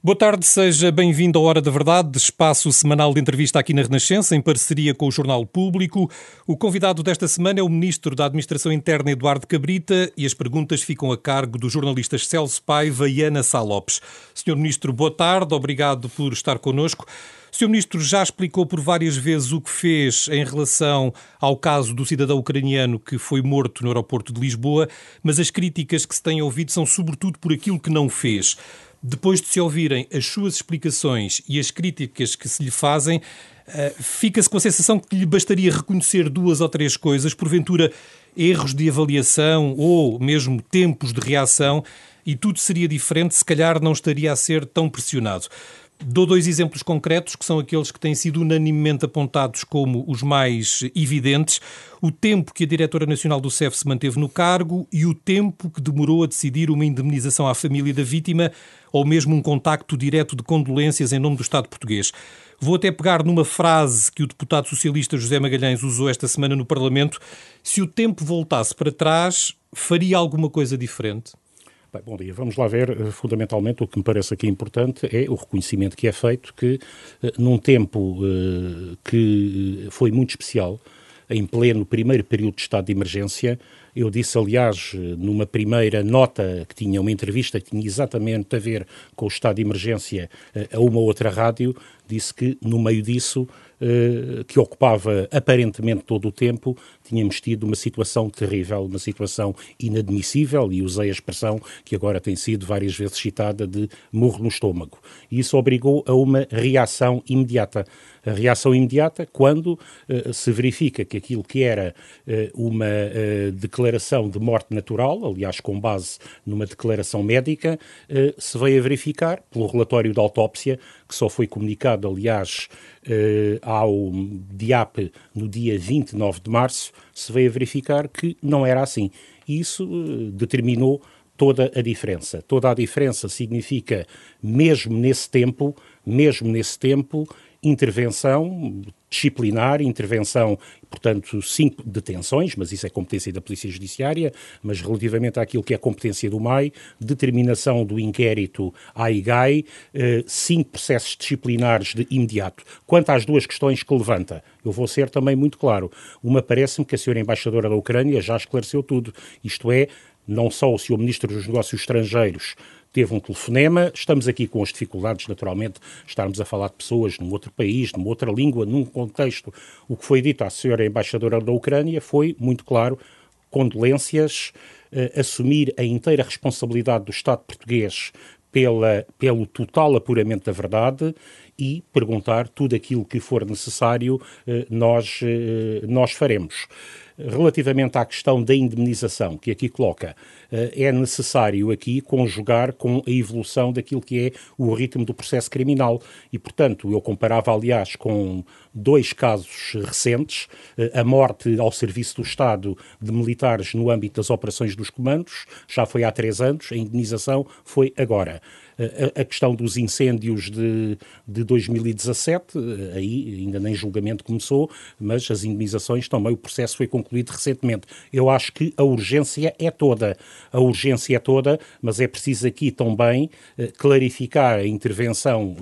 Boa tarde, seja bem-vindo à Hora da Verdade, espaço semanal de entrevista aqui na Renascença, em parceria com o Jornal Público. O convidado desta semana é o Ministro da Administração Interna, Eduardo Cabrita, e as perguntas ficam a cargo dos jornalistas Celso Paiva e Ana Salopes. Senhor Ministro, boa tarde, obrigado por estar connosco. Sr. Ministro já explicou por várias vezes o que fez em relação ao caso do cidadão ucraniano que foi morto no aeroporto de Lisboa, mas as críticas que se têm ouvido são sobretudo por aquilo que não fez. Depois de se ouvirem as suas explicações e as críticas que se lhe fazem, eh, fica-se com a sensação que lhe bastaria reconhecer duas ou três coisas, porventura erros de avaliação ou mesmo tempos de reação, e tudo seria diferente, se calhar não estaria a ser tão pressionado. Dou dois exemplos concretos, que são aqueles que têm sido unanimemente apontados como os mais evidentes: o tempo que a diretora nacional do CEF se manteve no cargo e o tempo que demorou a decidir uma indemnização à família da vítima ou mesmo um contacto direto de condolências em nome do Estado português. Vou até pegar numa frase que o deputado socialista José Magalhães usou esta semana no Parlamento: se o tempo voltasse para trás, faria alguma coisa diferente? Bem, bom dia. Vamos lá ver, eh, fundamentalmente, o que me parece aqui importante é o reconhecimento que é feito que, eh, num tempo uh, que foi muito especial, em pleno primeiro período de estado de emergência, eu disse, aliás, numa primeira nota que tinha uma entrevista que tinha exatamente a ver com o estado de emergência a uma outra rádio, disse que no meio disso eh, que ocupava aparentemente todo o tempo, tínhamos tido uma situação terrível, uma situação inadmissível, e usei a expressão que agora tem sido várias vezes citada de murro no estômago. E isso obrigou a uma reação imediata. A reação imediata quando uh, se verifica que aquilo que era uh, uma uh, declaração de morte natural, aliás, com base numa declaração médica, se veio a verificar, pelo relatório da autópsia, que só foi comunicado, aliás, eh, ao DIAP no dia 29 de março, se veio a verificar que não era assim. Isso eh, determinou toda a diferença. Toda a diferença significa, mesmo nesse tempo, mesmo nesse tempo, intervenção disciplinar, intervenção, portanto, cinco detenções, mas isso é competência da Polícia Judiciária, mas relativamente àquilo que é competência do MAI, determinação do inquérito AIGAI, eh, cinco processos disciplinares de imediato. Quanto às duas questões que levanta, eu vou ser também muito claro. Uma parece-me que a senhora embaixadora da Ucrânia já esclareceu tudo, isto é, não só o senhor Ministro dos Negócios Estrangeiros teve um telefonema. Estamos aqui com as dificuldades, naturalmente, estarmos a falar de pessoas num outro país, numa outra língua, num contexto. O que foi dito à senhora embaixadora da Ucrânia foi, muito claro, condolências, eh, assumir a inteira responsabilidade do Estado português pela, pelo total apuramento da verdade e perguntar tudo aquilo que for necessário, eh, nós, eh, nós faremos. Relativamente à questão da indemnização, que aqui coloca, eh, é necessário aqui conjugar com a evolução daquilo que é o ritmo do processo criminal. E, portanto, eu comparava, aliás, com dois casos recentes, eh, a morte ao serviço do Estado de militares no âmbito das operações dos comandos, já foi há três anos, a indemnização foi agora a, questão dos incêndios de, de 2017, aí ainda nem julgamento começou, mas as indemnizações também, o processo foi concluído recentemente. Eu acho que a urgência é toda, a urgência é toda, mas é preciso aqui também eh, clarificar a intervenção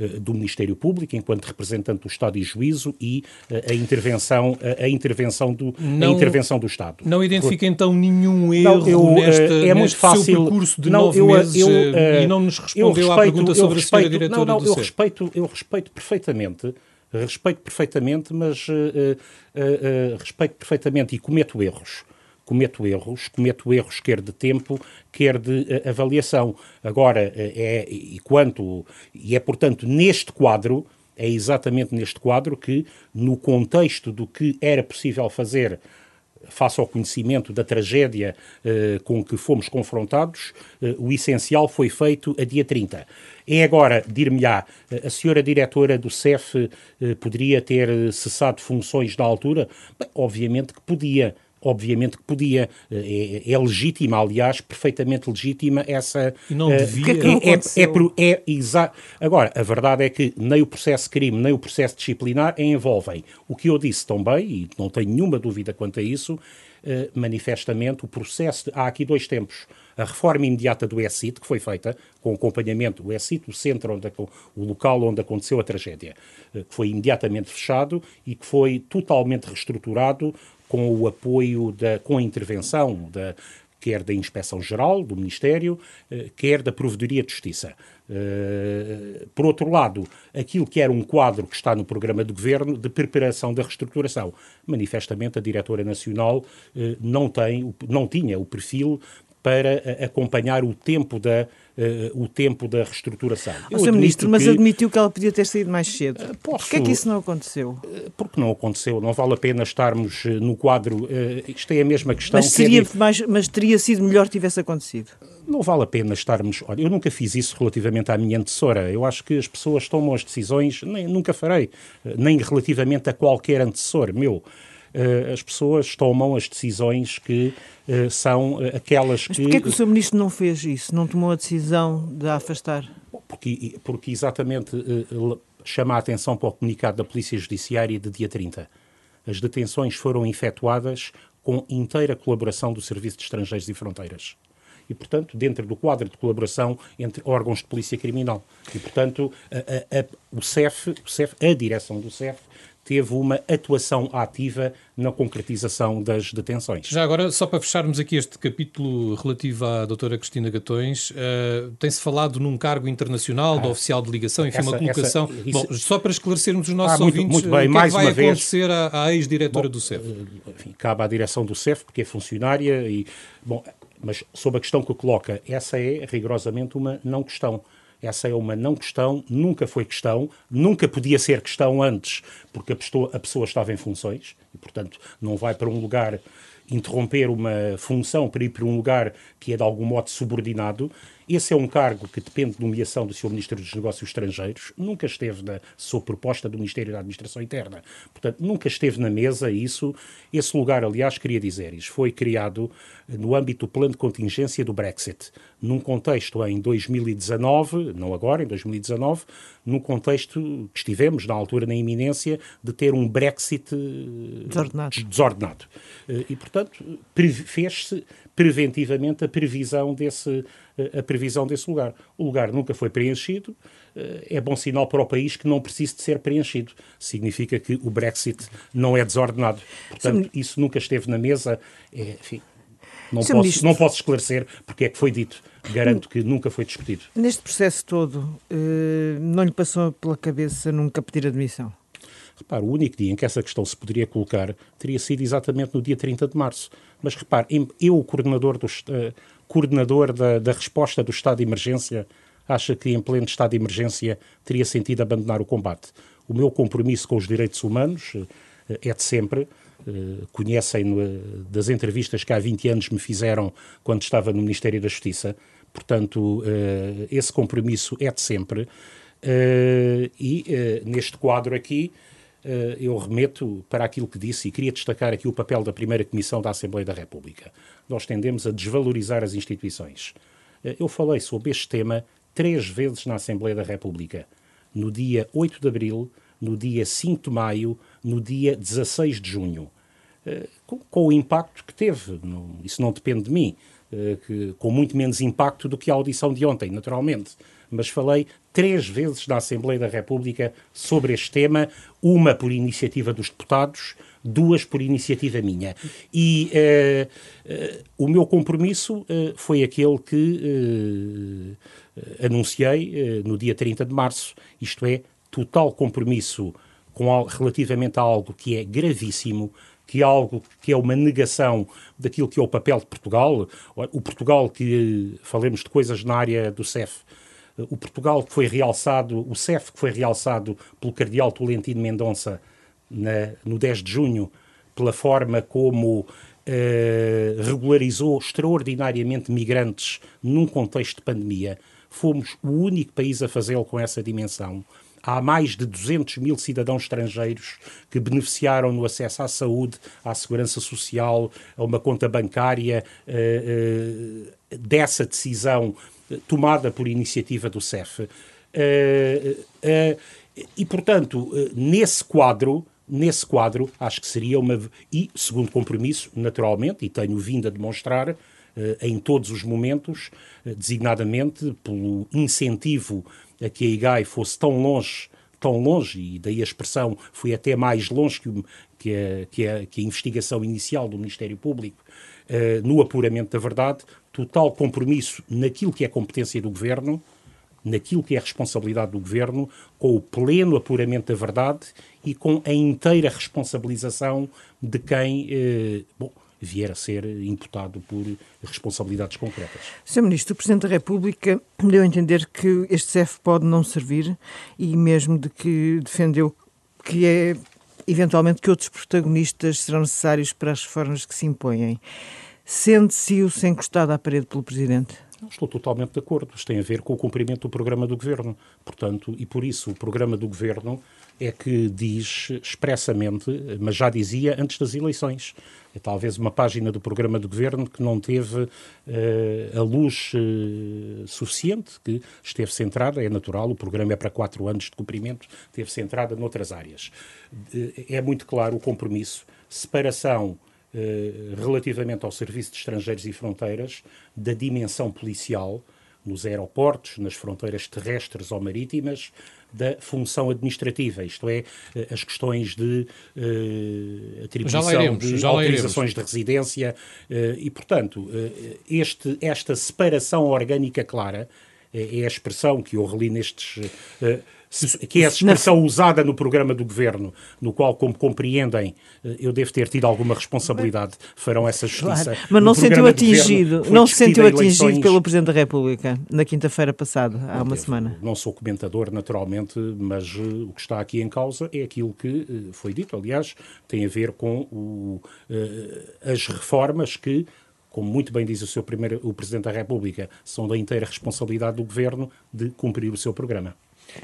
eh, do Ministério Público enquanto representante do Estado e juízo e eh, a intervenção, a, intervenção, do, não, a intervenção do Estado. Não identifica então nenhum erro não, eu, nesta, é muito fácil, seu percurso de não, nove eu, meses eu, e não nos respondeu respeito, à pergunta sobre respeito, a senhora diretora não, não, do eu respeito, eu respeito perfeitamente, respeito perfeitamente, mas uh, uh, uh, respeito perfeitamente e cometo erros. Cometo erros, cometo erros quer de tempo, quer de avaliação. Agora, é, e quanto, e é portanto neste quadro, é exatamente neste quadro que, no contexto do que era possível fazer face ao conhecimento da tragédia eh, com que fomos confrontados, eh, o essencial foi feito a dia 30. É agora, dir-me-á, a senhora diretora do CEF eh, poderia ter cessado funções na altura? Bem, obviamente que podia, obviamente que podia. É, é, legítima, aliás, perfeitamente legítima essa. E não devia. Uh, é, é, é, é Agora, a verdade é que nem o processo crime, nem o processo disciplinar envolvem. O que eu disse também, e não tenho nenhuma dúvida quanto a isso, uh, manifestamente, o processo. De, há aqui dois tempos A reforma imediata do ESIT, que foi feita com acompanhamento, o ESIT, o centro, onde, o local onde aconteceu a tragédia, que foi imediatamente fechado e que foi totalmente reestruturado com o apoio, da, com a intervenção da, quer da Inspeção Geral do Ministério, quer da Provedoria de Justiça. Uh, por outro lado, aquilo que era um quadro que está no programa de governo de preparação da reestruturação. Manifestamente, a diretora nacional uh, não, tem, não tinha o perfil para acompanhar o tempo da, uh, o tempo da reestruturação. Eu Sr. Ministro, mas admitiu que ela podia ter saído mais cedo. Uh, posso, Porquê é que isso não aconteceu? Uh, porque não aconteceu. Não vale a pena estarmos no quadro. isto é a mesma questão. Mas, seria que é... mais, mas teria sido melhor que tivesse acontecido? Não vale a pena estarmos. Olha, eu nunca fiz isso relativamente à minha antecessora. Eu acho que as pessoas tomam as decisões, nem, nunca farei, nem relativamente a qualquer antecessor meu. Uh, as pessoas tomam as decisões que uh, são uh, aquelas Mas que... Mas porquê é que o Sr. Ministro não fez isso? Não tomou a decisão de a afastar? Porque, porque exatamente chama a atenção para o comunicado da Polícia Judiciária de dia 30. As detenções foram efetuadas com inteira colaboração do Serviço de Estrangeiros e Fronteiras e, portanto, dentro do quadro de colaboração entre órgãos de polícia criminal. E, portanto, a, a, a, o, CEF, o CEF, a direção do CEF, teve uma atuação ativa na concretização das detenções. Já agora, só para fecharmos aqui este capítulo relativo à doutora Cristina Gatões, uh, tem-se falado num cargo internacional ah, de oficial de ligação, enfim, essa, uma colocação... Essa, isso... Bom, só para esclarecermos os nossos ah, muito, ouvintes, muito bem, o que, mais é que vai acontecer à, à ex-diretora do CEF? Eh, enfim, cabe à direção do CEF, porque é funcionária e... Bom, mas sobre a questão que coloca, essa é rigorosamente uma não questão. Essa é uma não questão, nunca foi questão, nunca podia ser questão antes, porque a pessoa, a pessoa estava em funções e, portanto, não vai para um lugar interromper uma função para ir para um lugar que é de algum modo subordinado. Esse é um cargo que depende de nomeação do Sr. Ministro dos Negócios Estrangeiros, nunca esteve na sua proposta do Ministério da Administração Interna. Portanto, nunca esteve na mesa isso. Esse lugar, aliás, queria dizer, isso foi criado no âmbito do plano de contingência do Brexit, num contexto em 2019, não agora, em 2019, num contexto que estivemos, na altura, na iminência de ter um Brexit eh, desordenado. desordenado. Eh, e, portanto, fez-se preventivamente a previsão desse, eh, a previsão desse lugar. O lugar nunca foi preenchido, é bom sinal para o país que não precise de ser preenchido. Significa que o Brexit não é desordenado. Portanto, isso nunca esteve na mesa. É, enfim, não posso, Ministro... não posso esclarecer porque é que foi dito. Garanto que nunca foi discutido. Neste processo todo, eh, não lhe passou pela cabeça nunca pedir admissão? Repare, o único dia em que essa questão se poderia colocar teria sido exatamente no dia 30 de março. Mas repare, eu, o coordenador, do, uh, coordenador da, da resposta do estado de emergência, acha que em pleno estado de emergência teria sentido abandonar o combate. O meu compromisso com os direitos humanos uh, é de sempre eh, conhecem das entrevistas que há 20 anos me fizeram quando estava no Ministério da Justiça. Portanto, uh, esse compromisso é de sempre. Uh, e neste quadro aqui, eu remeto para aquilo que disse e queria destacar aqui o papel da primeira Comissão da Assembleia da República. Nós tendemos a desvalorizar as instituições. eu falei sobre este tema três vezes na Assembleia da República. No dia 8 de abril, no dia 5 de maio, no dia 16 de junho. Uh, com, o impacto que teve, isso não depende de mim, com muito menos impacto do que a audição de ontem, naturalmente. Mas falei três vezes na Assembleia da República sobre este tema, uma por iniciativa dos deputados, duas por iniciativa minha. E uh, o meu compromisso foi aquele que anunciei no dia 30 de março, isto é, total compromisso com, relativamente a algo que é gravíssimo, que é algo que é uma negação daquilo que é o papel de Portugal, o Portugal que, falemos de coisas na área do CEF, o Portugal que foi realçado, o CEF que foi realçado pelo Cardeal Tolentino Mendonça na, no 10 de junho, pela forma como Uh, regularizou extraordinariamente migrantes num contexto de pandemia. Fomos o único país a fazê-lo com essa dimensão há mais de 200 mil cidadãos estrangeiros que beneficiaram no acesso à saúde, à segurança social, a uma conta bancária uh, uh, dessa decisão tomada por iniciativa do CEF. Uh, e, portanto, nesse quadro, nesse quadro, acho que seria uma. E, segundo compromisso, naturalmente, e tenho vindo a demonstrar, em todos os momentos, designadamente pelo incentivo a que a IGAI fosse tão longe tão longe, e daí a expressão foi até mais longe que, que, a, que, a, que a investigação inicial do Ministério Público, uh, no apuramento da verdade, total compromisso naquilo que é competência do Governo, naquilo que é responsabilidade do Governo, com o pleno apuramento da verdade e com a inteira responsabilização de quem, uh, bom, vier a ser imputado por responsabilidades concretas. Sr. Ministro, o Presidente da República deu a entender que este CEF pode não servir e mesmo de que defendeu que é eventualmente que outros protagonistas serão necessários para as reformas que se impõem. Sente-se-o sem encostado à parede pelo Presidente? Estou totalmente de acordo. Isto tem a ver com o cumprimento do programa do Governo. Portanto, e por isso o programa do Governo é que diz expressamente, mas já dizia antes das eleições, é talvez uma página do programa do Governo que não teve uh, a luz uh, suficiente, que esteve centrada, é natural, o programa é para quatro anos de cumprimento, esteve centrada noutras áreas. Uh, é muito claro o compromisso, separação relativamente ao Serviço de Estrangeiros e Fronteiras da dimensão policial nos aeroportos, nas fronteiras terrestres ou marítimas, da função administrativa, isto é, eh, as questões de uh, atribuição iremos, de autorizações de residência uh, e, portanto, uh, este, esta separação orgânica clara é a expressão que eu reli nestes que é a expressão usada no programa do governo, no qual, como compreendem, eh, eu devo ter tido alguma responsabilidade, farão essa justiça. Claro, mas não se sentiu atingido, não se sentiu atingido eleições... pelo Presidente da República na quinta-feira passada, há não uma devo, semana. Não sou comentador, naturalmente, mas uh, o que está aqui em causa é aquilo que uh, foi dito. Aliás, tem a ver com o, uh, as reformas que como muito bem diz o seu primeiro, o Presidente da República, são da inteira responsabilidade do Governo de cumprir o seu programa.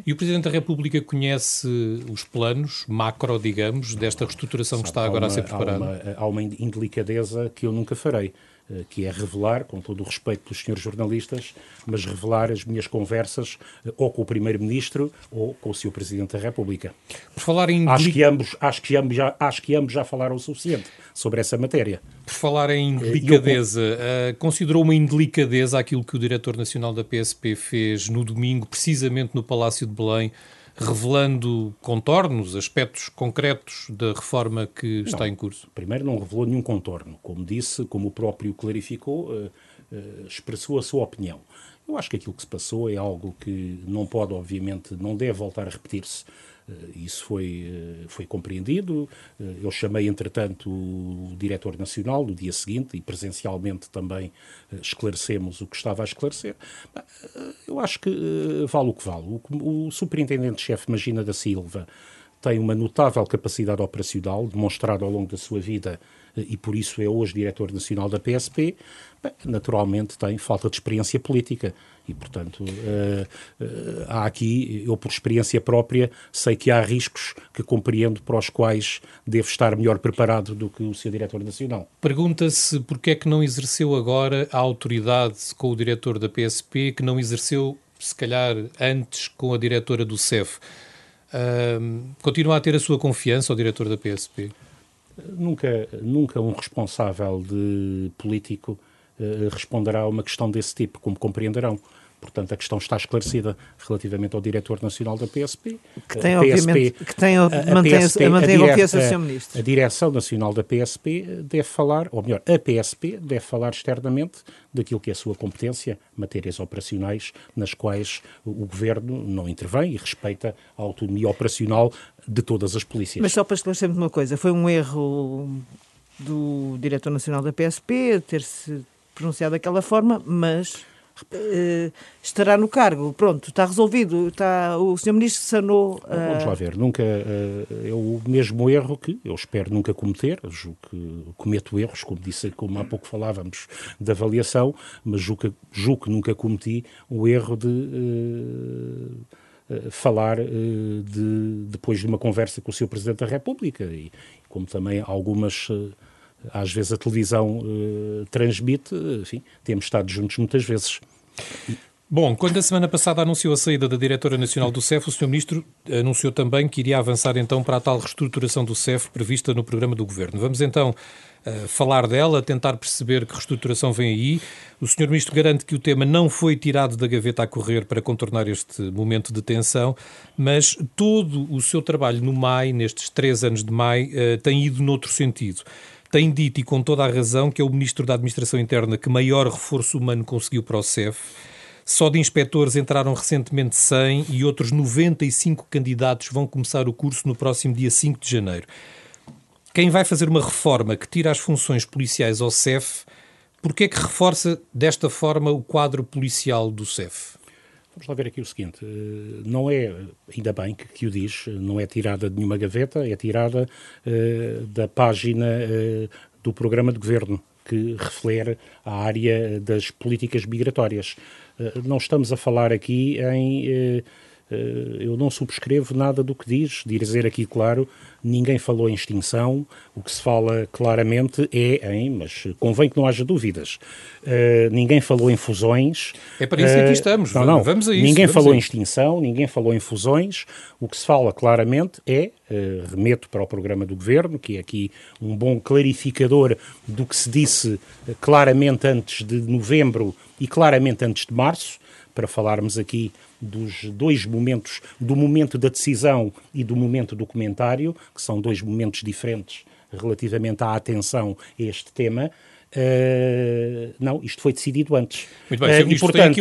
E o Presidente da República conhece os planos macro, digamos, desta reestruturação Sabe, que está agora uma, a ser preparada? Há uma, há uma indelicadeza que eu nunca farei. Eh, que é revelar, com todo o respeito pelos senhores jornalistas, mas revelar as minhas conversas eh, ou com o Primeiro-Ministro ou com o Sr. Presidente da República. Por falar em... Acho que, ambos, acho, que ambos já, acho que ambos já falaram o suficiente sobre essa matéria. Por falar em eh, delicadeza, eu... uh, considerou uma indelicadeza aquilo que o Diretor Nacional da PSP fez no domingo, precisamente no Palácio de Belém, revelando contornos, aspectos concretos da reforma que está não, em curso? Primeiro, não revelou nenhum contorno. Como disse, como o próprio clarificou, uh, uh, expressou a sua opinião. Eu acho que aquilo que se passou é algo que não pode, obviamente, não deve voltar a repetir-se. Eh, isso foi, eh, foi compreendido. Eh, eu chamei, entretanto, o diretor nacional no dia seguinte e presencialmente também esclarecemos o que estava a esclarecer. Eu acho que vale o que vale. O, superintendente-chefe Magina da Silva tem uma notável capacidade operacional, demonstrada ao longo da sua vida e por isso é hoje diretor nacional da PSP, naturalmente tem falta de experiência política. E, portanto, uh, uh, há aqui, eu por experiência própria, sei que há riscos que compreendo para os quais devo estar melhor preparado do que o seu diretor nacional. Pergunta-se porque é que não exerceu agora a autoridade com o diretor da PSP, que não exerceu, se calhar, antes com a diretora do CEF. Continua a ter a sua confiança, o diretor da PSP? Nunca, nunca um responsável de político uh, responderá a uma questão desse tipo, como compreenderão. Portanto, a questão está esclarecida relativamente ao diretor nacional da PSP. Que tem, a obviamente, PSP, que tem, a, mantém, PSP, a, mantém a, confiança do Sr. Ministro. A Direção Nacional da PSP deve falar, ou melhor, a PSP deve falar externamente daquilo que é a sua competência, matérias operacionais, nas quais o Governo não intervém e respeita a autonomia operacional de todas as polícias. Mas só para esclarecer uma coisa, foi um erro do Diretor Nacional da PSP ter-se pronunciado daquela forma, mas Uh, estará no cargo. Pronto, está resolvido. Está, o Sr. Ministro sanou. Uh... Vamos lá ver. Nunca uh, é o mesmo erro que eu espero nunca cometer. Julgo que cometo erros, como disse, como há pouco falávamos da avaliação, mas julgo, julgo que nunca cometi o erro de. falar de, depois de uma conversa com o Sr. Presidente da República e como também algumas às vezes a televisão uh, transmite, enfim, temos estado juntos muitas vezes. Bom, quando a semana passada anunciou a saída da Diretora Nacional do CEF, o Sr. Ministro anunciou também que iria avançar então para a tal reestruturação do CEF prevista no programa do Governo. Vamos então uh, falar dela, tentar perceber que reestruturação vem aí. O Sr. Ministro garante que o tema não foi tirado da gaveta a correr para contornar este momento de tensão, mas todo o seu trabalho no MAI, nestes três anos de MAI, uh, tem ido noutro sentido tem dito, e com toda a razão, que é o Ministro da Administração Interna que maior reforço humano conseguiu para o CEF. Só de inspectores entraram recentemente 100 e outros 95 candidatos vão começar o curso no próximo dia 5 de janeiro. Quem vai fazer uma reforma que tira as funções policiais ao CEF, por que é que reforça desta forma o quadro policial do CEF? Vamos lá ver aqui o seguinte: eh, não é, ainda bem que, que o diz, não é tirada de nenhuma gaveta, é tirada uh, da página uh, do programa de governo que refere a área das políticas migratórias. Eh, não estamos a falar aqui em. Eh, eh, eu não subscrevo nada do que diz, dizer aqui, claro, ninguém falou em extinção, o que se fala claramente é em, mas convém que não haja dúvidas, uh, ninguém falou em fusões. É para isso que aqui estamos, não, não, vamos a isso. Ninguém falou em extinção, ninguém falou em fusões, o que se fala claramente é, uh, remeto para o programa do Governo, que é aqui um bom clarificador do que se disse claramente antes de novembro e claramente antes de março, para falarmos aqui dos dois momentos, do momento da decisão e do momento do comentário, que são dois momentos diferentes relativamente à atenção a este tema. Uh, não, isto foi decidido antes. Muito bem, uh, e, portanto,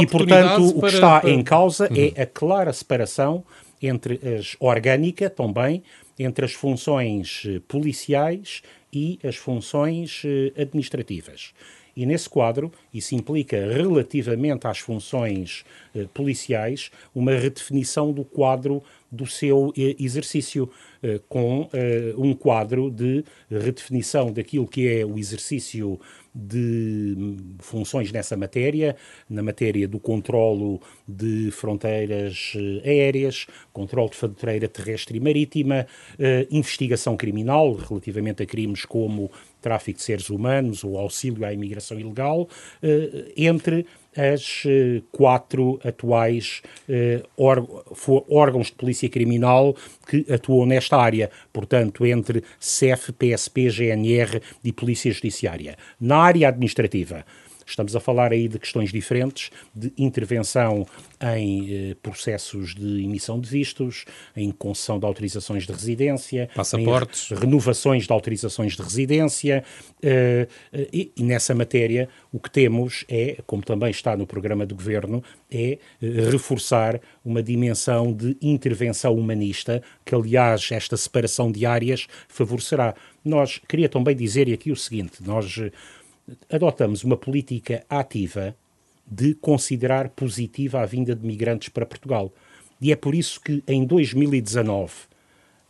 e, portanto, o que está para... em causa uhum. é a clara separação entre as orgânica também, entre as funções eh, policiais e as funções administrativas. E nesse quadro, isso implica, relativamente às funções eh, policiais, uma redefinição do quadro do seu eh, exercício, eh, com eh, um quadro de redefinição daquilo que é o exercício de hum, funções nessa matéria, na matéria do controlo de fronteiras eh, aéreas, controle de fronteira terrestre e marítima, eh, investigação criminal relativamente a crimes como tráfico de seres humanos ou auxílio à imigração ilegal, eh, entre as quatro atuais órgãos de polícia criminal que atuam nesta área, portanto, entre CEF, PSP, GNR e Polícia Judiciária. Na área administrativa, Estamos a falar aí de questões diferentes, de intervenção em eh, processos de emissão de vistos, em concessão de autorizações de residência, passaportes, renovações de autorizações de residência. Eh, eh, e, e, nessa matéria, o que temos é, como também está no programa do governo, é eh, reforçar uma dimensão de intervenção humanista, que aliás esta separação de áreas favorecerá. Nós queria também dizer aqui o seguinte: nós adotamos uma política ativa de considerar positiva a vinda de migrantes para Portugal. E é por isso que em 2019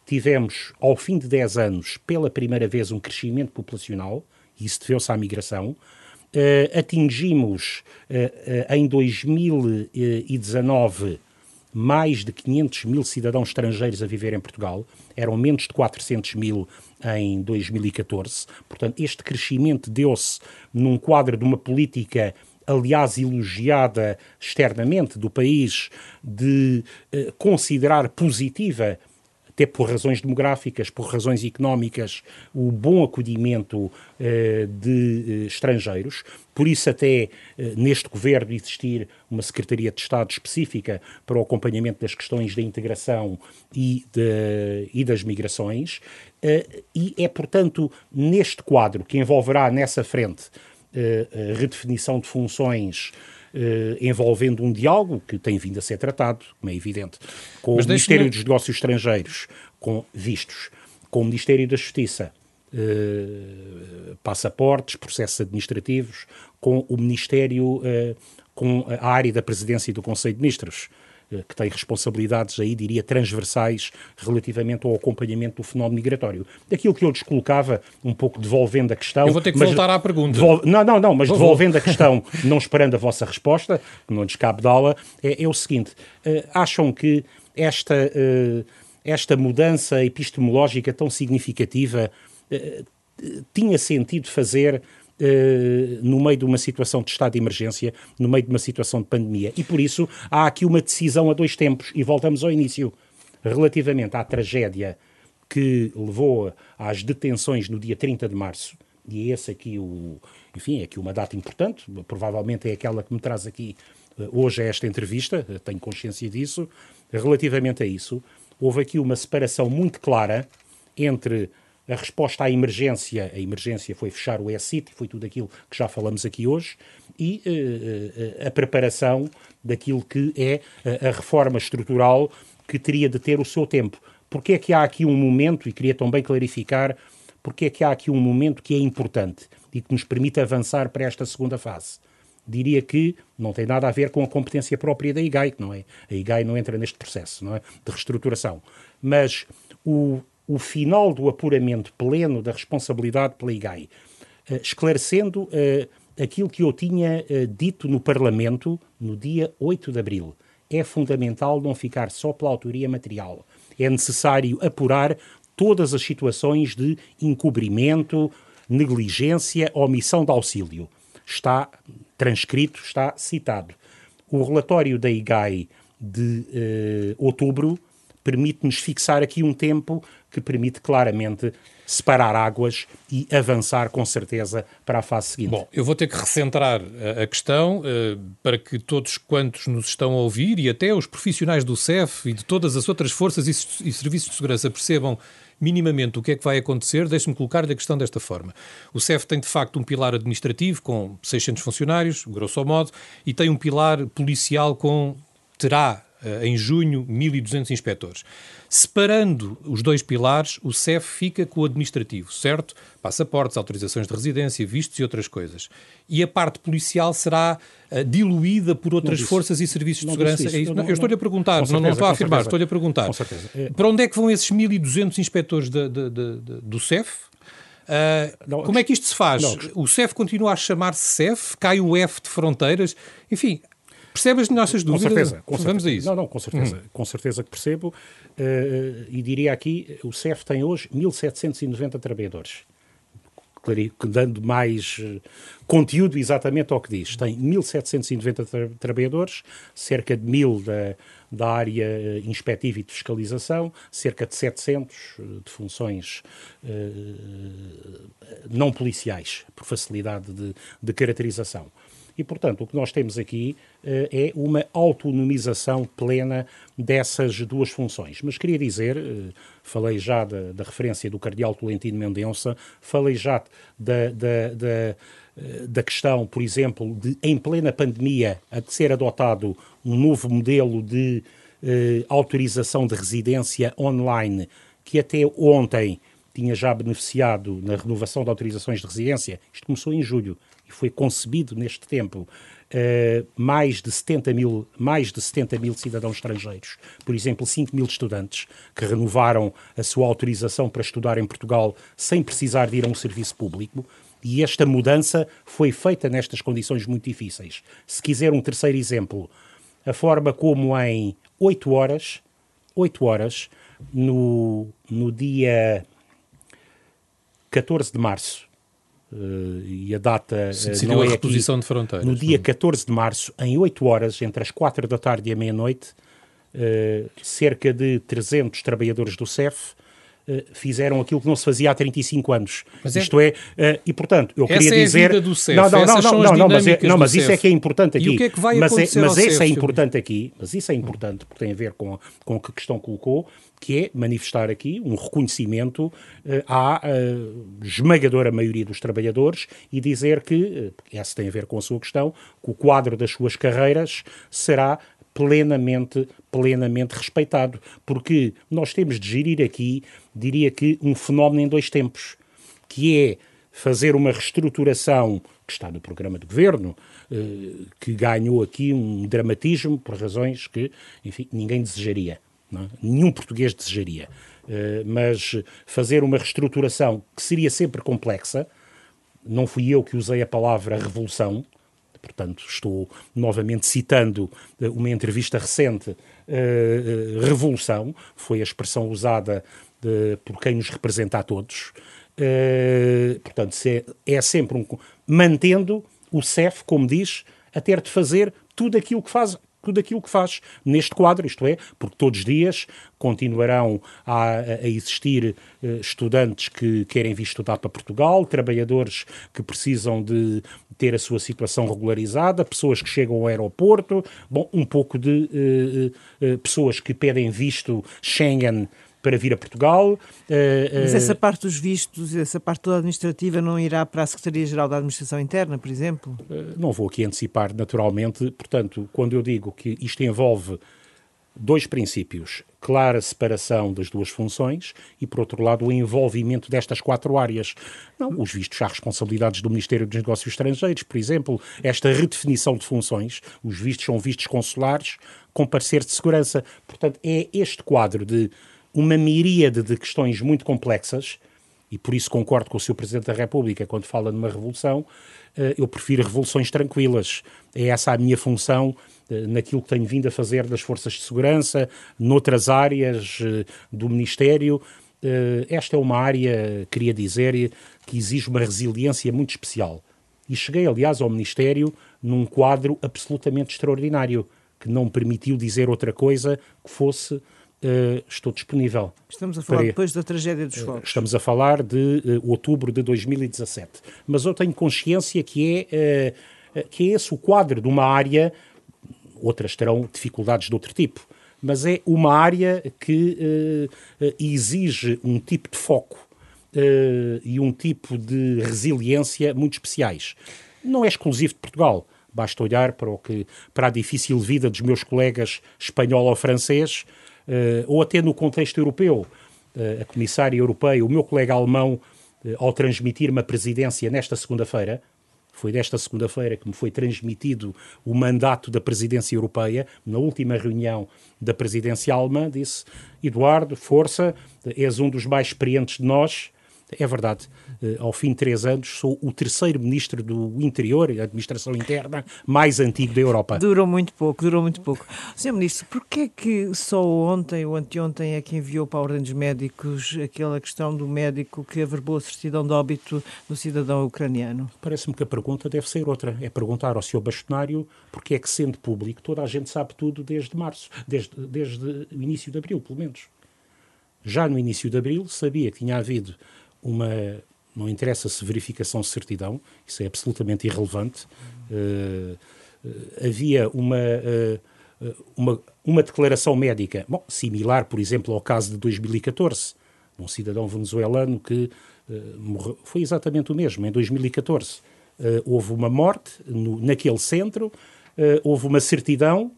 tivemos, ao fim de 10 anos, pela primeira vez um crescimento populacional, e isso deveu-se à migração. Uh, atingimos uh, uh, em 2019 mais de 500 mil cidadãos estrangeiros a viver em Portugal, eram menos de 400 mil em 2014. Portanto, este crescimento deu-se num quadro de uma política aliás elogiada externamente do país, de eh, considerar positiva até por razões demográficas, por razões económicas, o bom acolhimento eh, de eh, estrangeiros. Por isso, até eh, neste governo existir uma Secretaria de Estado específica para o acompanhamento das questões da integração e, de, e das migrações. e é, portanto, neste quadro que envolverá nessa frente a redefinição de funções eh, envolvendo um diálogo que tem vindo a ser tratado, como é evidente, com Mas o Ministério dos Negócios Estrangeiros, com vistos, com o Ministério da Justiça, eh, passaportes, processos administrativos, com o Ministério, eh, com a área da Presidência e do Conselho de Ministros, que tem responsabilidades aí, diria, transversais relativamente ao acompanhamento do fenómeno migratório. Daquilo que eu lhes colocava, um pouco devolvendo a questão... Eu vou ter que voltar à pergunta. Devol... Não, não, não, mas vou, devolvendo vou. a questão, não esperando a vossa resposta, que não lhes cabe dá-la, é, é, o seguinte, uh, acham que esta, uh, esta mudança epistemológica tão significativa uh, tinha sentido fazer no meio de uma situação de estado de emergência, no meio de uma situação de pandemia. E por isso há aqui uma decisão a dois tempos. E voltamos ao início. Relativamente à tragédia que levou às detenções no dia 30 de março, e esse aqui o, enfim, é aqui uma data importante, provavelmente é aquela que me traz aqui uh, hoje a esta entrevista, tenho consciência disso. Relativamente a isso, houve aqui uma separação muito clara entre a resposta à emergência, a emergência foi fechar o E-City, foi tudo aquilo que já falamos aqui hoje, e uh, a preparação daquilo que é a reforma estrutural que teria de ter o seu tempo. Porque é que há aqui um momento, e queria também clarificar, porque é que há aqui um momento que é importante e que nos permite avançar para esta segunda fase. Diria que não tem nada a ver com a competência própria da IGAI, não é? A IGAI não entra neste processo não é? de reestruturação. Mas o, o final do apuramento pleno da responsabilidade pela IGAI, uh, esclarecendo uh, aquilo que eu tinha uh, dito no Parlamento no dia 8 de abril. É fundamental não ficar só pela autoria material. É necessário apurar todas as situações de encobrimento, negligência, omissão de auxílio. Está transcrito, está citado. O relatório da IGAI de outubro permite-nos fixar aqui um tempo que permite claramente separar águas e avançar com certeza para a fase seguinte. Bom, eu vou ter que recentrar a, questão uh, para que todos quantos nos estão a ouvir e até os profissionais do CEF e de todas as outras forças e, serviços de segurança percebam minimamente o que é que vai acontecer, deixe-me colocar-lhe a questão desta forma. O CEF tem, de facto, um pilar administrativo com 600 funcionários, grosso modo, e tem um pilar policial com, terá, eh, em junho, 1.200 inspectores. Separando os dois pilares, o CEF fica com o administrativo, certo? Passaportes, autorizações de residência, vistos e outras coisas. E a parte policial será uh, diluída por outras forças e serviços de segurança. É isso? Não, eu estou-lhe a perguntar, certeza, não, não, estou a afirmar, estou-lhe a perguntar. Com certeza. É... Para onde é que vão esses 1.200 inspectores de, de, de, do CEF? Uh, não, como é que isto se faz? Não, o CEF continua a chamar-se CEF? Cai o F de fronteiras? Enfim, Percebe as nossas dúvidas? Com certeza. Com Vamos certeza. a isso. Não, não, com certeza. Hum. Com certeza que percebo. Uh, e diria aqui, o CEF tem hoje 1.790 trabalhadores. Dando mais uh, conteúdo exatamente ao que diz. Tem 1.790 tra trabalhadores, cerca de 1.000 da, da área uh, inspectiva e de fiscalização, cerca de 700 de funções não policiais, por facilidade de, de caracterização. E, portanto, o que nós temos aqui uh, é uma autonomização plena dessas duas funções. Mas queria dizer, uh, falei já da, da, referência do cardeal Tolentino Mendonça, falei já da, da, da, eh, da questão, por exemplo, de, em plena pandemia, a de ser adotado um novo modelo de autorização de residência online, que até ontem tinha já beneficiado na renovação de autorizações de residência, isto começou em julho, e foi concebido neste tempo uh, mais, de 70 mil, mais de 70 mil cidadãos estrangeiros, por exemplo, 5 mil estudantes que renovaram a sua autorização para estudar em Portugal sem precisar de ir a um serviço público. E esta mudança foi feita nestas condições muito difíceis. Se quiser um terceiro exemplo, a forma como em 8 horas, 8 horas, no, no dia 14 de março, Uh, e a data uh, não é a reposição aqui, de fronteiras. No dia 14 de março, em 8 horas, entre as 4 da tarde e a meia-noite, uh, cerca de 300 trabalhadores do CEF fizeram aquilo que não se fazia há 35 anos. É... Isto é, e portanto, eu queria é dizer. do CEF, não, não, não, não, não, mas, é, não, mas isso é que é importante aqui. E o que é que vai mas é, mas isso é importante aqui, mas isso é importante porque tem a ver com, com o que a questão colocou, que é manifestar aqui um reconhecimento uh, à uh, esmagadora maioria dos trabalhadores e dizer que, uh, essa tem a ver com a sua questão, que o quadro das suas carreiras será plenamente, plenamente respeitado, porque nós temos de gerir aqui, diria que, um fenómeno em dois tempos, que é fazer uma reestruturação que está no programa de governo, que ganhou aqui um dramatismo por razões que, enfim, ninguém desejaria é? Nenhum português desejaria. Uh, mas fazer uma reestruturação que seria sempre complexa, não fui eu que usei a palavra revolução, portanto, estou novamente citando eh, uma entrevista recente, uh, revolução, foi a expressão usada por quem nos representa a todos. Portanto, é, é sempre um. mantendo o CEF, como diz, a ter de fazer tudo aquilo que faz, tudo aquilo que faz neste quadro, isto é, porque todos os dias continuarão a, a existir uh, estudantes que querem vir estudar para Portugal, trabalhadores que precisam de ter a sua situação regularizada, pessoas que chegam ao aeroporto, bom, um pouco de uh, uh, pessoas que pedem visto Schengen para vir a Portugal. Mas essa parte dos vistos, essa parte toda administrativa não irá para a Secretaria-Geral da Administração Interna, por exemplo? Não vou aqui antecipar, naturalmente. Portanto, quando eu digo que isto envolve dois princípios: clara separação das duas funções e, por outro lado, o envolvimento destas quatro áreas. Não, os vistos à responsabilidades do Ministério dos Negócios Estrangeiros, por exemplo, esta redefinição de funções, os vistos são vistos consulares com parecer de segurança. Portanto, é este quadro de uma miríade de questões muito complexas, e por isso concordo com o Sr. Presidente da República quando fala numa revolução, eh, eu prefiro revoluções tranquilas. É essa a minha função eh, naquilo que tenho vindo a fazer das forças de segurança, noutras áreas eh, do Ministério. Esta é uma área, queria dizer, que exige uma resiliência muito especial. E cheguei, aliás, ao Ministério num quadro absolutamente extraordinário, que não permitiu dizer outra coisa que fosse Uh, estou disponível. Estamos a falar para... depois da tragédia dos fogos. Uh, estamos a falar de uh, outubro de 2017. Mas eu tenho consciência que é, que é esse o quadro de uma área, outras terão dificuldades de outro tipo, mas é uma área que exige um tipo de foco e um tipo de resiliência muito especiais. Não é exclusivo de Portugal. Basta olhar para, o que, para a difícil vida dos meus colegas espanhol ou francês, ou até no contexto europeu. Uh, a comissária europeia, o meu colega alemão, uh, ao transmitir-me a presidência nesta segunda-feira, foi desta segunda-feira que me foi transmitido o mandato da presidência europeia, na última reunião da presidência alemã, disse: Eduardo, força, és um dos mais experientes de nós é verdade. Uh, ao fim de três anos, sou o terceiro ministro do Interior Administração Interna mais antigo da Europa. Durou muito pouco, durou muito pouco. Sr. Ministro, porquê é que só ontem ou anteontem é que enviou para a Ordem dos Médicos aquela questão do médico que averbou a certidão de óbito do cidadão ucraniano? Parece-me que a pergunta deve ser outra. É perguntar ao Sr. Bastonário porque é que, sendo público, toda a gente sabe tudo desde março, desde, desde o início de abril, pelo menos. Já no início de abril sabia que tinha havido uma. Não interessa se verificação de certidão, isso é absolutamente irrelevante. Uh, havia uma, uh, uma, uma declaração médica, bom, similar, por exemplo, ao caso de 2014, de um cidadão venezuelano que morreu. Foi exatamente o mesmo, em 2014. houve uma morte no, naquele centro, houve uma certidão,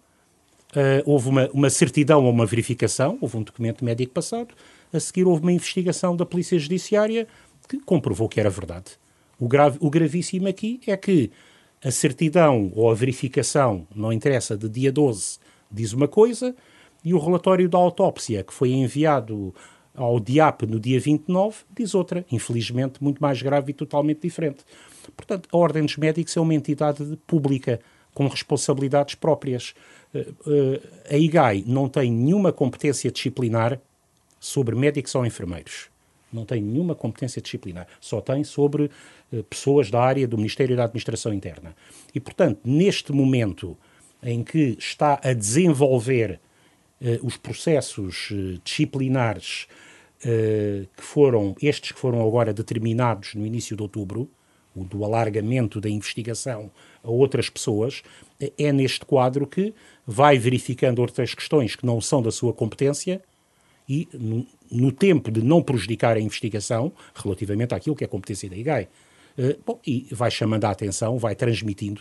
houve uma, uma certidão ou uma verificação, houve um documento médico passado, a seguir houve uma investigação da Polícia Judiciária que comprovou que era verdade. O, grave, o gravíssimo aqui é que a certidão ou a verificação, não interessa, de dia 12, diz uma coisa e o relatório da autópsia que foi enviado ao DIAP no dia 29 diz outra, infelizmente muito mais grave e totalmente diferente. Portanto, a Ordem dos Médicos é uma entidade pública com responsabilidades próprias. Eh, eh, a IGAI não tem nenhuma competência disciplinar sobre médicos ou enfermeiros. Não tem nenhuma competência disciplinar. Só tem sobre uh, pessoas da área do Ministério da Administração Interna. E, portanto, neste momento em que está a desenvolver uh, os processos uh, disciplinares que foram, estes que foram agora determinados no início de outubro, o do alargamento da investigação a outras pessoas, é neste quadro que vai verificando outras questões que não são da sua competência e, no, no, tempo de não prejudicar a investigação, relativamente àquilo que é competência da IGAI. Uh, bom, e vai chamando a atenção, vai transmitindo.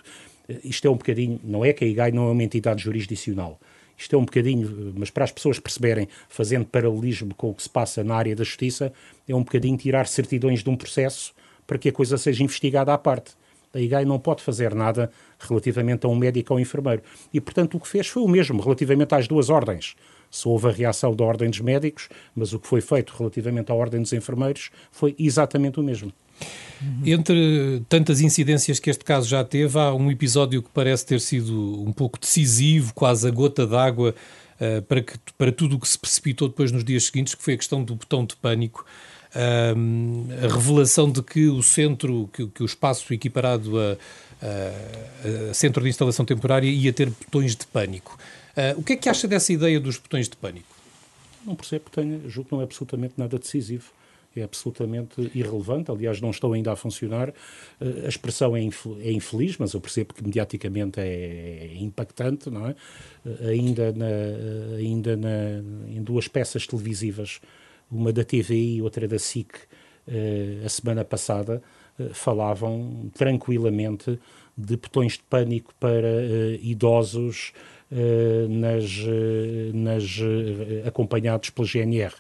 Uh, isto é um bocadinho, não é que a IGAI não é uma entidade jurisdicional. Isto é um bocadinho, mas para as pessoas perceberem, fazendo paralelismo com o que se passa na área da justiça, é um bocadinho tirar certidões de um processo para que a coisa seja investigada à parte. A IGAI não pode fazer nada relativamente a um médico ou um enfermeiro. E, portanto, o que fez foi o mesmo relativamente às duas ordens se houve a reação da Ordem dos Médicos, mas o que foi feito relativamente à Ordem dos Enfermeiros foi exatamente o mesmo. Entre tantas incidências que este caso já teve, há um episódio que parece ter sido um pouco decisivo, quase a gota d'água uh, para, que, para tudo o que se precipitou depois nos dias seguintes, que foi a questão do botão de pânico. a revelação de que o centro, que, que o espaço equiparado a, a, a, centro de instalação temporária ia ter botões de pânico. Uh, o que é que acha dessa ideia dos botões de pânico? Não percebo, tenho, julgo que não é absolutamente nada decisivo é absolutamente irrelevante. Aliás, não estão ainda a funcionar. Eh, a expressão é, é infeliz, mas eu percebo que mediaticamente é, é impactante, não é? Eh, ainda, na, ainda na, em duas peças televisivas, uma da TVI e outra da SIC, a semana passada, falavam tranquilamente de botões de pânico para idosos nas, nas, acompanhados pela GNR.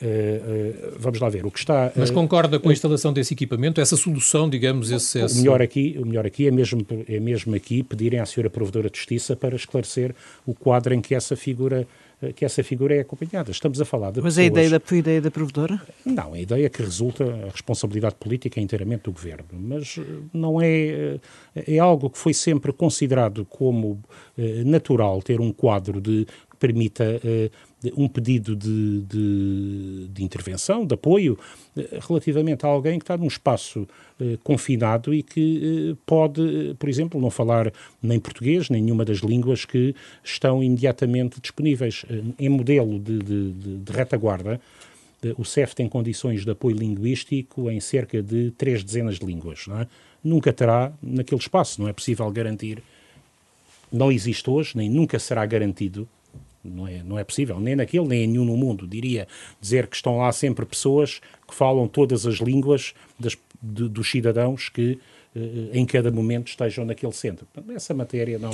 Uh, uh, vamos lá ver o que está. Mas concorda com a instalação desse equipamento, essa solução, digamos, esse, esse... O melhor aqui, o melhor aqui é mesmo é mesmo aqui pedirem à senhora provedora de justiça para esclarecer o quadro em que essa figura que essa figura é acompanhada. Estamos a falar de Mas pessoas... a ideia da, ideia da provedora? Não, a ideia é que resulta, a responsabilidade política é inteiramente do governo, mas não é, é algo que foi sempre considerado como natural ter um quadro de que permita um pedido de, de, de, intervenção, de apoio, eh, relativamente a alguém que está num espaço eh, confinado e que eh, pode, por exemplo, não falar nem português, nem nenhuma das línguas que estão imediatamente disponíveis. Em modelo de, de, de retaguarda, o CEF tem condições de apoio linguístico em cerca de três dezenas de línguas. É? Nunca terá naquele espaço, não é possível garantir. Não existe hoje, nem nunca será garantido não é, não é possível, nem naquele, nem em nenhum no mundo. Diria dizer que estão lá sempre pessoas que falam todas as línguas das, de, dos cidadãos que em cada momento estejam naquele centro. Essa matéria não.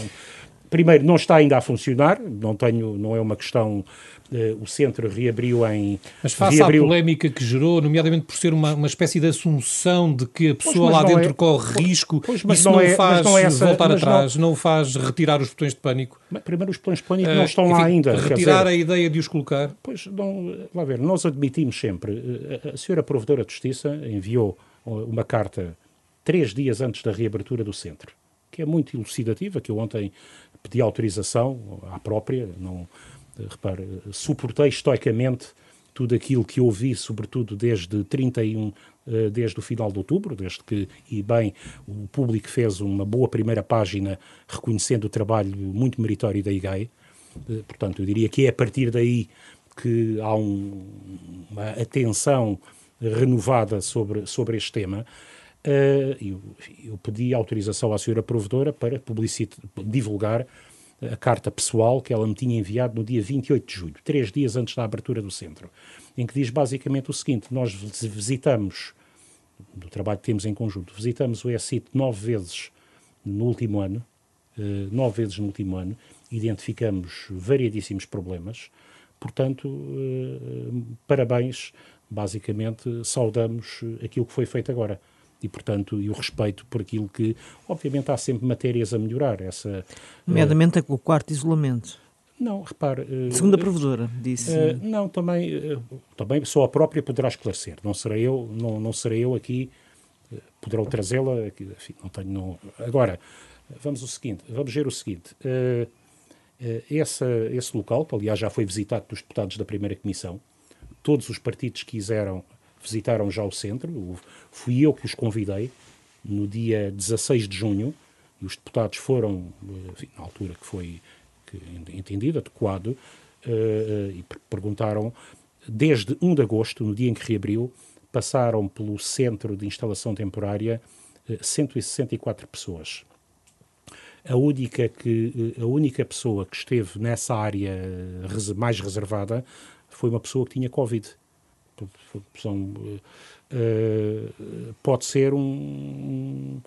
Primeiro, não está ainda a funcionar, não, tenho, não é uma questão Uh, o centro reabriu em. Mas face reabriu... à polémica que gerou, nomeadamente por ser uma, uma espécie de assunção de que a pessoa pois, lá dentro é... corre risco, pois, mas isso não, é, faz não é essa, voltar atrás, não... não... faz retirar os botões de pânico. Mas, primeiro, os botões de pânico uh, não estão enfim, lá ainda. Retirar dizer, a ideia de os colocar. Pois, não, lá ver, nós admitimos sempre. Eh, a senhora Provedora de Justiça enviou uma carta três dias antes da reabertura do centro, que é muito elucidativa, que eu ontem pedi autorização à própria, não repare, suportei estoicamente tudo aquilo que ouvi, sobretudo desde 31, eh, desde o final de outubro, desde que, e bem, o público fez uma boa primeira página reconhecendo o trabalho muito meritório da IGAI. Eh, portanto, eu diria que é a partir daí que há um, uma atenção renovada sobre, sobre este tema. Eu, eu, pedi autorização à senhora provedora para divulgar a carta pessoal que ela me tinha enviado no dia 28 de julho, três dias antes da abertura do centro, em que diz basicamente o seguinte: nós visitamos, do trabalho que temos em conjunto, visitamos o ESIT nove vezes no último ano, uh, nove vezes no último ano, identificamos variadíssimos problemas, portanto, uh, parabéns, basicamente saudamos aquilo que foi feito agora e, portanto, e o respeito por aquilo que, obviamente, há sempre matérias a melhorar. Essa, Nomeadamente uh, o quarto isolamento. Não, repare. Uh, Segunda provedora, disse. Uh, não, também, também só a própria poderá esclarecer. Não serei eu, não, não serei eu aqui, poderão trazê-la. Não tenho. Não... Agora, vamos o seguinte, vamos ver o seguinte. esse, esse local, que aliás já foi visitado pelos deputados da primeira comissão, todos os partidos quiseram visitaram já o centro. Fui eu que os convidei no dia 16 de junho e os deputados foram, enfim, na altura que foi entendido, adequado, uh, e perguntaram, desde 1 de agosto, no dia em que reabriu, passaram pelo centro de instalação temporária uh, 164 pessoas. A única, que, a única pessoa que esteve nessa área mais reservada foi uma pessoa que tinha Covid são, uh, pode ser um,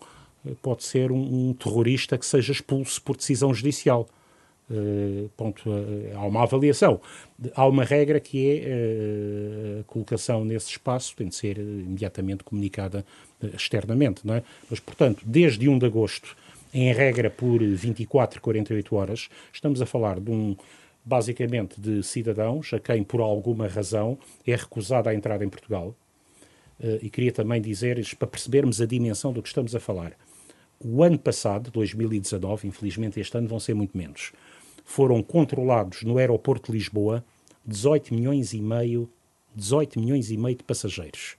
pode ser um, um, terrorista que seja expulso por decisão judicial. Uh, ponto, uh, há uma avaliação. Há uma regra que é a colocação nesse espaço tem de ser imediatamente comunicada externamente, não é? Mas, portanto, desde 1 de agosto, em regra por 24, 48 horas, estamos a falar de um basicamente de cidadãos a quem, por alguma razão, é recusada a entrada em Portugal. Uh, e queria também dizer, para percebermos a dimensão do que estamos a falar. O ano passado, 2019, infelizmente este ano vão ser muito menos, foram controlados no aeroporto de Lisboa 18 milhões e meio 18 milhões e meio de passageiros.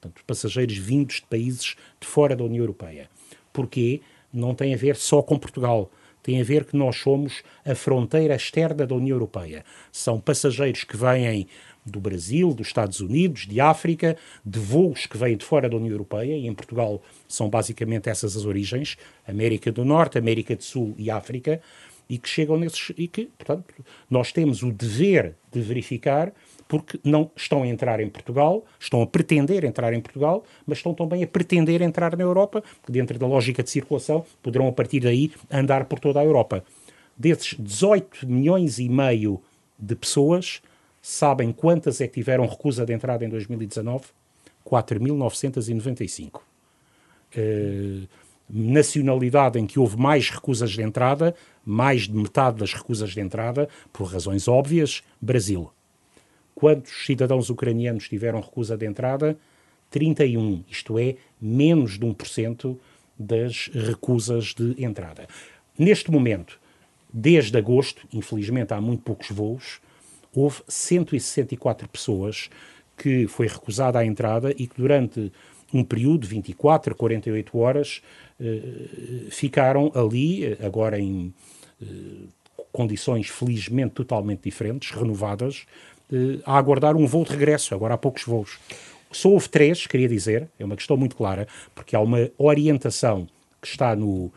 Portanto, passageiros vindos de países de fora da União Europeia. Porquê? Não tem a ver só com Portugal. Tem a ver que nós somos a fronteira externa da União Europeia. São passageiros que vêm do Brasil, dos Estados Unidos, de África, de voos que vêm de fora da União Europeia, e em Portugal são basicamente essas as origens, América do Norte, América do Sul e África, e que chegam nesses, e que, portanto, nós temos o dever de verificar porque não estão a entrar em Portugal, estão a pretender entrar em Portugal, mas estão também a pretender entrar na Europa, porque dentro da lógica de circulação poderão a partir daí andar por toda a Europa. Desses 18 milhões e meio de pessoas, sabem quantas é que tiveram recusa de entrada em 2019? 4.995. Uh, nacionalidade em que houve mais recusas de entrada, mais de metade das recusas de entrada, por razões óbvias, Brasil. Quantos cidadãos ucranianos tiveram recusa de entrada? 31, isto é, menos de 1% das recusas de entrada. Neste momento, desde agosto, infelizmente há muito poucos voos, houve 164 pessoas que foi recusada a entrada e que durante um período, 24, 48 horas, eh, ficaram ali, eh, agora em eh, condições felizmente totalmente diferentes, renovadas, a aguardar um voo de regresso. Agora há poucos voos. Só houve três, queria dizer, é uma questão muito clara, porque há uma orientação que está no,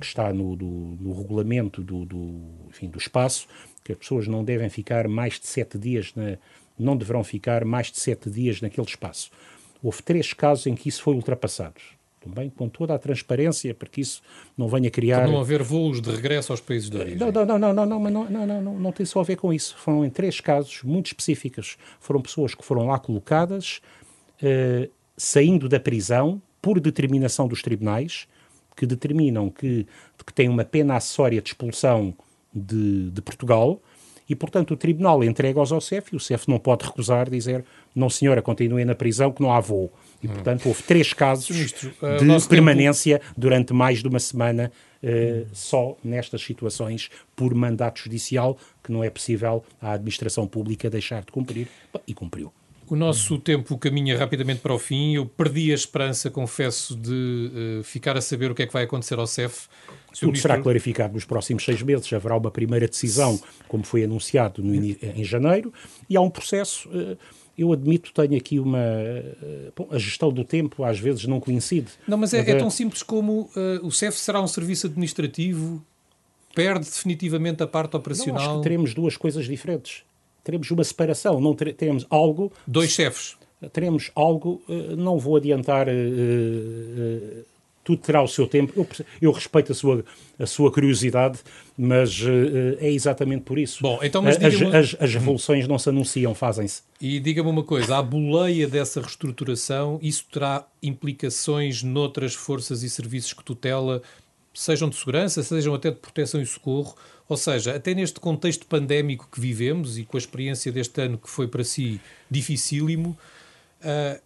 que está no, do, no regulamento do, do, enfim, do espaço, que as pessoas não devem ficar mais de sete dias, na, não deverão ficar mais de sete dias naquele espaço. Houve três casos em que isso foi ultrapassado também com toda a transparência, para que isso não venha criar. Não haver voos de regresso aos países de origem. Não, não, não, não, não, não, não, não, não, não, não tem só a ver com isso. Foram em três casos muito específicos. Foram pessoas que foram lá colocadas, eh, saindo da prisão, por determinação dos tribunais, que determinam que, que têm uma pena acessória de expulsão de, de Portugal e, portanto, o tribunal entrega-os ao CEF e o CEF não pode recusar, dizer não, senhora, continue na prisão que não há voo. E, portanto, houve três casos uh, de permanência tempo... durante mais de uma semana uh, só nestas situações por mandato judicial que não é possível a administração pública deixar de cumprir e cumpriu. O nosso tempo caminha rapidamente para o fim. Eu perdi a esperança, confesso, de uh, ficar a saber o que é que vai acontecer ao CEF. Tudo ministro... será clarificado nos próximos seis meses. Haverá uma primeira decisão, como foi anunciado no, em janeiro, e há um processo. Uh, eu admito, tenho aqui uma. Uh, bom, a gestão do tempo às vezes não coincide. Não, mas é, é tão simples como o CEF será um serviço administrativo, perde definitivamente a parte operacional. Não, acho que teremos duas coisas diferentes teremos uma separação, não teremos algo. Dois chefes. Teremos algo, eh, não vou adiantar. Uh, uh, tudo terá o seu tempo. Eu, eu, respeito a sua, a sua curiosidade, mas é exatamente por isso. Bom, então, mas as, as, as revoluções não se anunciam, fazem-se. E diga-me uma coisa: a boleia dessa reestruturação, isso terá implicações noutras forças e serviços que tutela, sejam de segurança, sejam até de proteção e socorro? Ou seja, até neste contexto pandémico que vivemos e com a experiência deste ano que foi para si dificílimo, uh,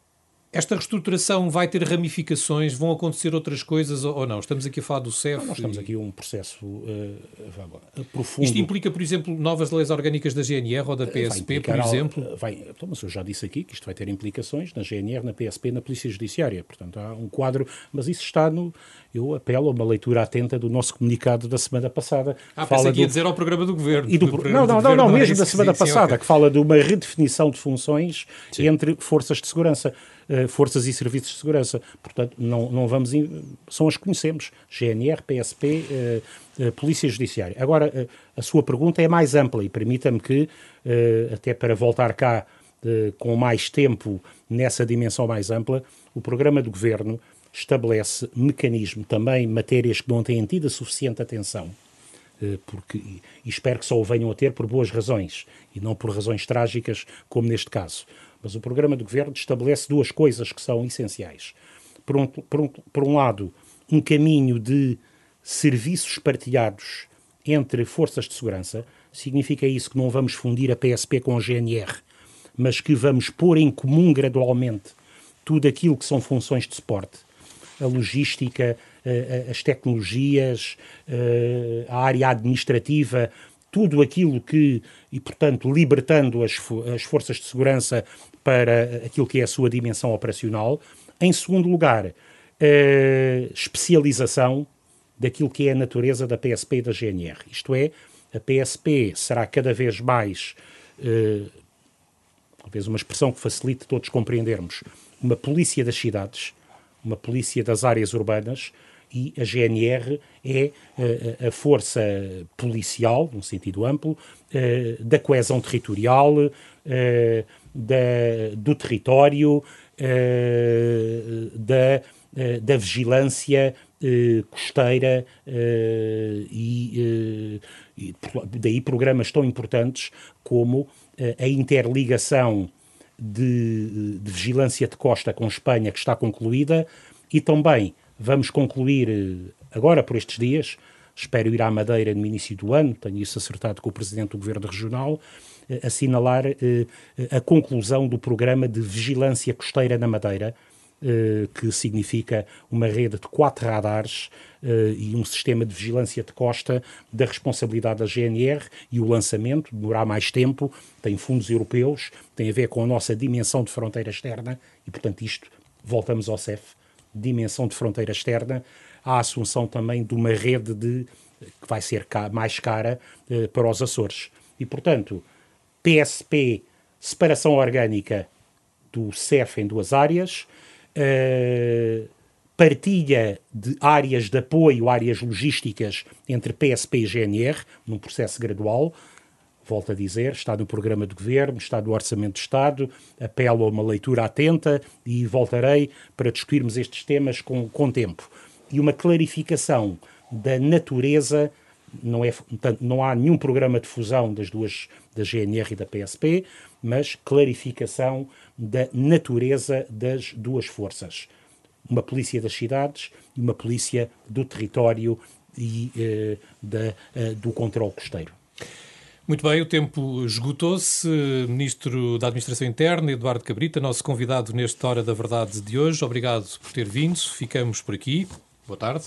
esta reestruturação vai ter ramificações? Vão acontecer outras coisas ou não? Estamos aqui a falar do CEF. Nós estamos e... aqui um processo uh, profundo. Isto implica, por exemplo, novas leis orgânicas da GNR ou da PSP, por exemplo? Vai, então, mas eu já disse aqui que isto vai ter implicações na GNR, na PSP, na Polícia Judiciária. Portanto, há um quadro, mas isso está no. Eu apelo a uma leitura atenta do nosso comunicado da semana passada. Ah, fala ia do, dizer ao programa do Governo. E do, do não, não, não, não, mesmo da semana sim, passada, sim, okay. que fala de uma redefinição de funções sim. entre forças de segurança. Eh, forças e serviços de segurança. Portanto, não, não vamos. São as que conhecemos: GNR, PSP, uh, uh, Polícia Judiciária. Agora, a sua pergunta é mais ampla e permita-me que, até para voltar cá com mais tempo nessa dimensão mais ampla, o programa do governo estabelece mecanismo, também matérias que não têm tido a suficiente atenção porque, e espero que só o venham a ter por boas razões e não por razões trágicas, como neste caso. Mas o programa do governo estabelece duas coisas que são essenciais. Por um, por um, por um lado, um caminho de serviços partilhados entre forças de segurança. Significa isso que não vamos fundir a PSP com a GNR, mas que vamos pôr em comum gradualmente tudo aquilo que são funções de suporte. A logística, as tecnologias, a área administrativa, tudo aquilo que, e portanto libertando as, as forças de segurança para aquilo que é a sua dimensão operacional. Em segundo lugar, especialização daquilo que é a natureza da PSP e da GNR. Isto é, a PSP será cada vez mais, talvez uma expressão que facilite todos compreendermos, uma polícia das cidades, uma polícia das áreas urbanas, e a GNR é uh, a força policial, num sentido amplo, uh, da coesão territorial, uh, da, do território, da, da vigilância costeira e, e, daí programas tão importantes como a interligação de, de vigilância de costa com Espanha, que está concluída, e também Vamos concluir eh, agora, por estes dias, espero ir à Madeira no início do ano, tenho isso acertado com o Presidente do Governo Regional, eh, assinalar eh, a conclusão do programa de vigilância costeira na Madeira, que significa uma rede de quatro radares e um sistema de vigilância de costa da responsabilidade da GNR e o lançamento demorará mais tempo, tem fundos europeus, tem a ver com a nossa dimensão de fronteira externa e, portanto, isto voltamos ao CEF dimensão de fronteira externa, a assunção também de uma rede de, que vai ser mais cara para os Açores. E, portanto, PSP, separação orgânica do CEF em duas áreas, uh, partilha de áreas de apoio, áreas logísticas entre PSP e GNR, num processo gradual, volto a dizer, está no programa de governo, está no Orçamento de Estado, apelo a uma leitura atenta e voltarei para discutirmos estes temas com, com tempo. E uma clarificação da natureza, não, é, não há nenhum programa de fusão das duas, da GNR e da PSP, mas clarificação da natureza das duas forças. Uma polícia das cidades e uma polícia do território e eh, da, eh, do controle costeiro. Muito bem, o tempo esgotou-se. Ministro da Administração Interna, Eduardo Cabrita, nosso convidado nesta Hora da Verdade de hoje. Obrigado por ter vindo. Ficamos por aqui. Boa tarde.